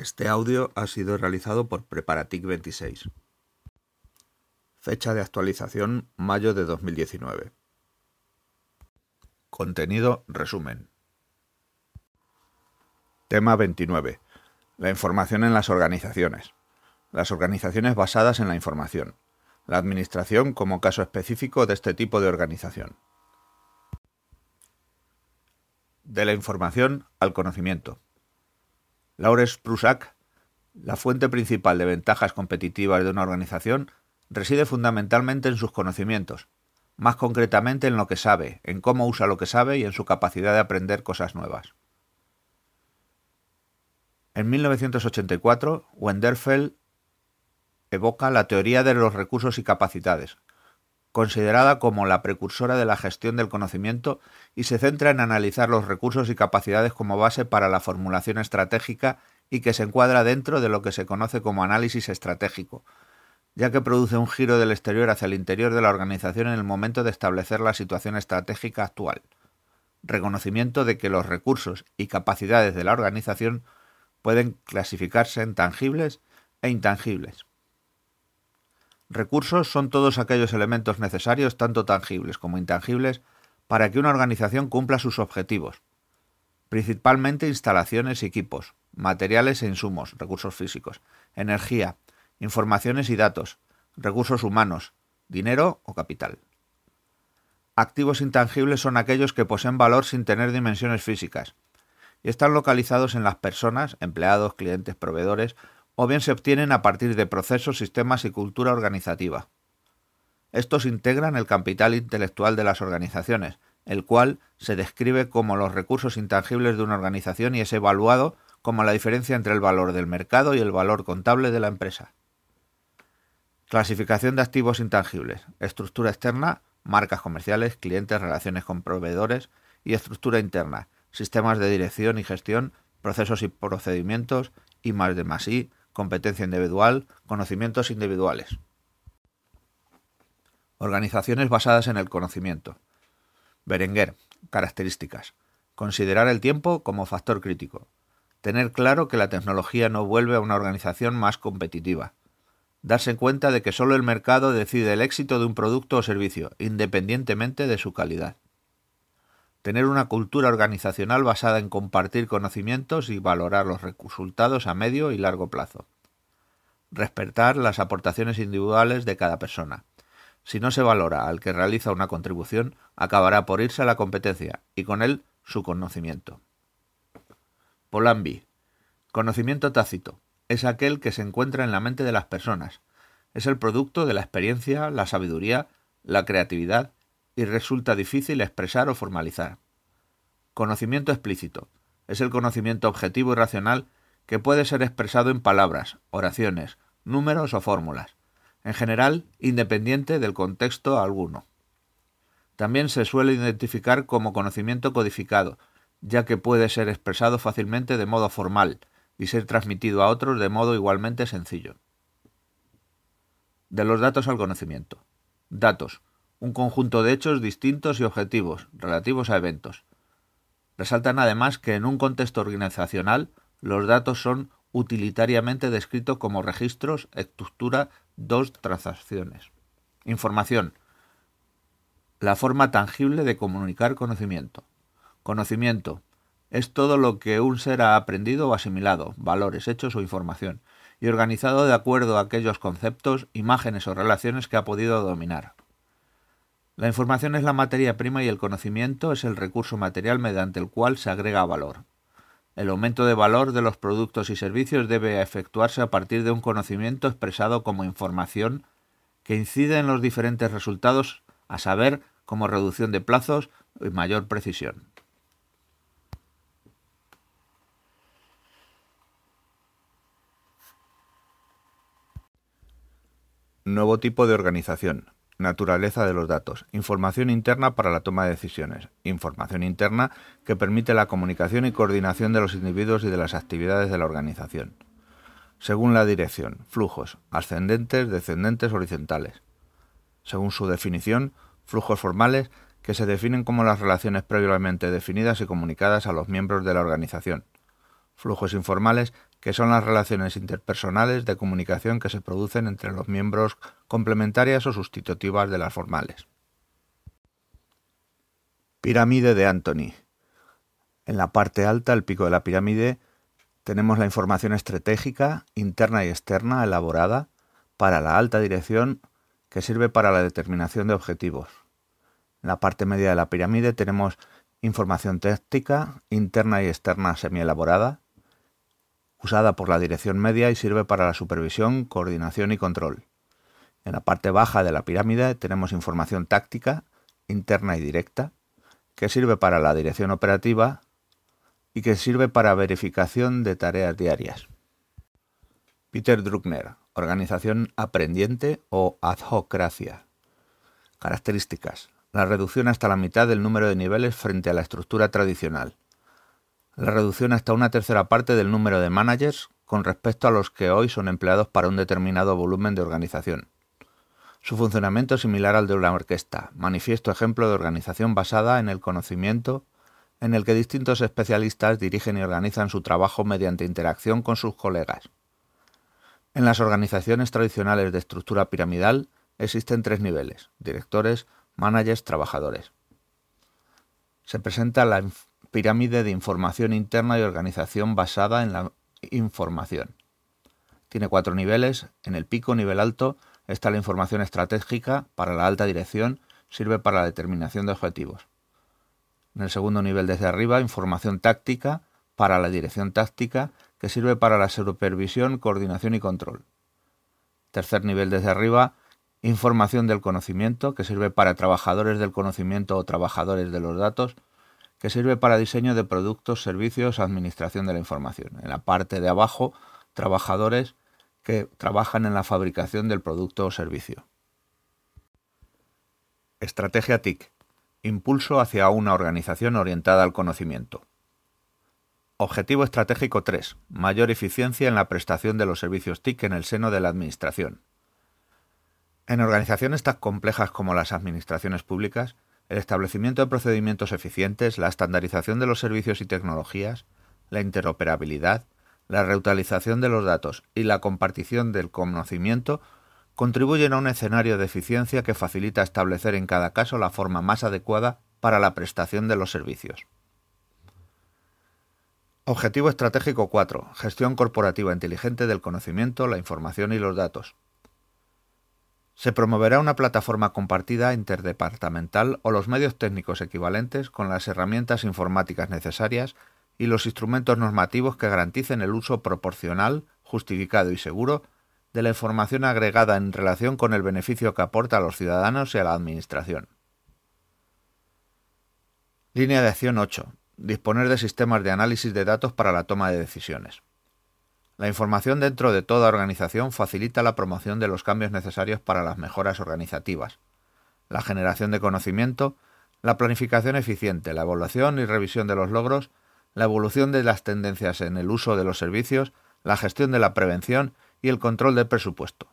Este audio ha sido realizado por Preparatic 26. Fecha de actualización mayo de 2019. Contenido resumen. Tema 29. La información en las organizaciones. Las organizaciones basadas en la información. La administración como caso específico de este tipo de organización. De la información al conocimiento. Lawrence Prusak, la fuente principal de ventajas competitivas de una organización reside fundamentalmente en sus conocimientos, más concretamente en lo que sabe, en cómo usa lo que sabe y en su capacidad de aprender cosas nuevas. En 1984, Wenderfeld evoca la teoría de los recursos y capacidades, considerada como la precursora de la gestión del conocimiento y se centra en analizar los recursos y capacidades como base para la formulación estratégica y que se encuadra dentro de lo que se conoce como análisis estratégico, ya que produce un giro del exterior hacia el interior de la organización en el momento de establecer la situación estratégica actual. Reconocimiento de que los recursos y capacidades de la organización pueden clasificarse en tangibles e intangibles. Recursos son todos aquellos elementos necesarios, tanto tangibles como intangibles, para que una organización cumpla sus objetivos, principalmente instalaciones y equipos, materiales e insumos, recursos físicos, energía, informaciones y datos, recursos humanos, dinero o capital. Activos intangibles son aquellos que poseen valor sin tener dimensiones físicas y están localizados en las personas, empleados, clientes, proveedores o bien se obtienen a partir de procesos, sistemas y cultura organizativa. Estos integran el capital intelectual de las organizaciones, el cual se describe como los recursos intangibles de una organización y es evaluado como la diferencia entre el valor del mercado y el valor contable de la empresa. Clasificación de activos intangibles. Estructura externa, marcas comerciales, clientes, relaciones con proveedores y estructura interna, sistemas de dirección y gestión, procesos y procedimientos, y más de más I, competencia individual, conocimientos individuales. Organizaciones basadas en el conocimiento. Berenguer, características. Considerar el tiempo como factor crítico. Tener claro que la tecnología no vuelve a una organización más competitiva. Darse cuenta de que solo el mercado decide el éxito de un producto o servicio, independientemente de su calidad tener una cultura organizacional basada en compartir conocimientos y valorar los resultados a medio y largo plazo. Respetar las aportaciones individuales de cada persona. Si no se valora al que realiza una contribución, acabará por irse a la competencia y con él su conocimiento. Polambi. Conocimiento tácito. Es aquel que se encuentra en la mente de las personas. Es el producto de la experiencia, la sabiduría, la creatividad y resulta difícil expresar o formalizar. Conocimiento explícito. Es el conocimiento objetivo y racional que puede ser expresado en palabras, oraciones, números o fórmulas, en general independiente del contexto alguno. También se suele identificar como conocimiento codificado, ya que puede ser expresado fácilmente de modo formal y ser transmitido a otros de modo igualmente sencillo. De los datos al conocimiento. Datos un conjunto de hechos distintos y objetivos relativos a eventos. Resaltan además que en un contexto organizacional los datos son utilitariamente descritos como registros, estructura, dos transacciones. Información. La forma tangible de comunicar conocimiento. Conocimiento. Es todo lo que un ser ha aprendido o asimilado, valores, hechos o información, y organizado de acuerdo a aquellos conceptos, imágenes o relaciones que ha podido dominar. La información es la materia prima y el conocimiento es el recurso material mediante el cual se agrega valor. El aumento de valor de los productos y servicios debe efectuarse a partir de un conocimiento expresado como información que incide en los diferentes resultados, a saber, como reducción de plazos y mayor precisión. Nuevo tipo de organización. Naturaleza de los datos. Información interna para la toma de decisiones. Información interna que permite la comunicación y coordinación de los individuos y de las actividades de la organización. Según la dirección, flujos ascendentes, descendentes, horizontales. Según su definición, flujos formales que se definen como las relaciones previamente definidas y comunicadas a los miembros de la organización. Flujos informales, que son las relaciones interpersonales de comunicación que se producen entre los miembros complementarias o sustitutivas de las formales. Pirámide de Anthony. En la parte alta, el pico de la pirámide, tenemos la información estratégica, interna y externa, elaborada para la alta dirección que sirve para la determinación de objetivos. En la parte media de la pirámide tenemos información táctica, interna y externa semi-elaborada, usada por la dirección media y sirve para la supervisión, coordinación y control. En la parte baja de la pirámide tenemos información táctica, interna y directa, que sirve para la dirección operativa y que sirve para verificación de tareas diarias. Peter Druckner, Organización aprendiente o adhocracia. Características. La reducción hasta la mitad del número de niveles frente a la estructura tradicional la reducción hasta una tercera parte del número de managers con respecto a los que hoy son empleados para un determinado volumen de organización. Su funcionamiento es similar al de una orquesta, manifiesto ejemplo de organización basada en el conocimiento, en el que distintos especialistas dirigen y organizan su trabajo mediante interacción con sus colegas. En las organizaciones tradicionales de estructura piramidal existen tres niveles, directores, managers, trabajadores. Se presenta la pirámide de información interna y organización basada en la información. Tiene cuatro niveles. En el pico, nivel alto, está la información estratégica para la alta dirección, sirve para la determinación de objetivos. En el segundo nivel desde arriba, información táctica para la dirección táctica, que sirve para la supervisión, coordinación y control. Tercer nivel desde arriba, información del conocimiento, que sirve para trabajadores del conocimiento o trabajadores de los datos, que sirve para diseño de productos, servicios, administración de la información. En la parte de abajo, trabajadores que trabajan en la fabricación del producto o servicio. Estrategia TIC. Impulso hacia una organización orientada al conocimiento. Objetivo estratégico 3. Mayor eficiencia en la prestación de los servicios TIC en el seno de la Administración. En organizaciones tan complejas como las administraciones públicas, el establecimiento de procedimientos eficientes, la estandarización de los servicios y tecnologías, la interoperabilidad, la reutilización de los datos y la compartición del conocimiento contribuyen a un escenario de eficiencia que facilita establecer en cada caso la forma más adecuada para la prestación de los servicios. Objetivo estratégico 4. Gestión corporativa inteligente del conocimiento, la información y los datos. Se promoverá una plataforma compartida interdepartamental o los medios técnicos equivalentes con las herramientas informáticas necesarias y los instrumentos normativos que garanticen el uso proporcional, justificado y seguro de la información agregada en relación con el beneficio que aporta a los ciudadanos y a la Administración. Línea de acción 8. Disponer de sistemas de análisis de datos para la toma de decisiones. La información dentro de toda organización facilita la promoción de los cambios necesarios para las mejoras organizativas, la generación de conocimiento, la planificación eficiente, la evaluación y revisión de los logros, la evolución de las tendencias en el uso de los servicios, la gestión de la prevención y el control del presupuesto.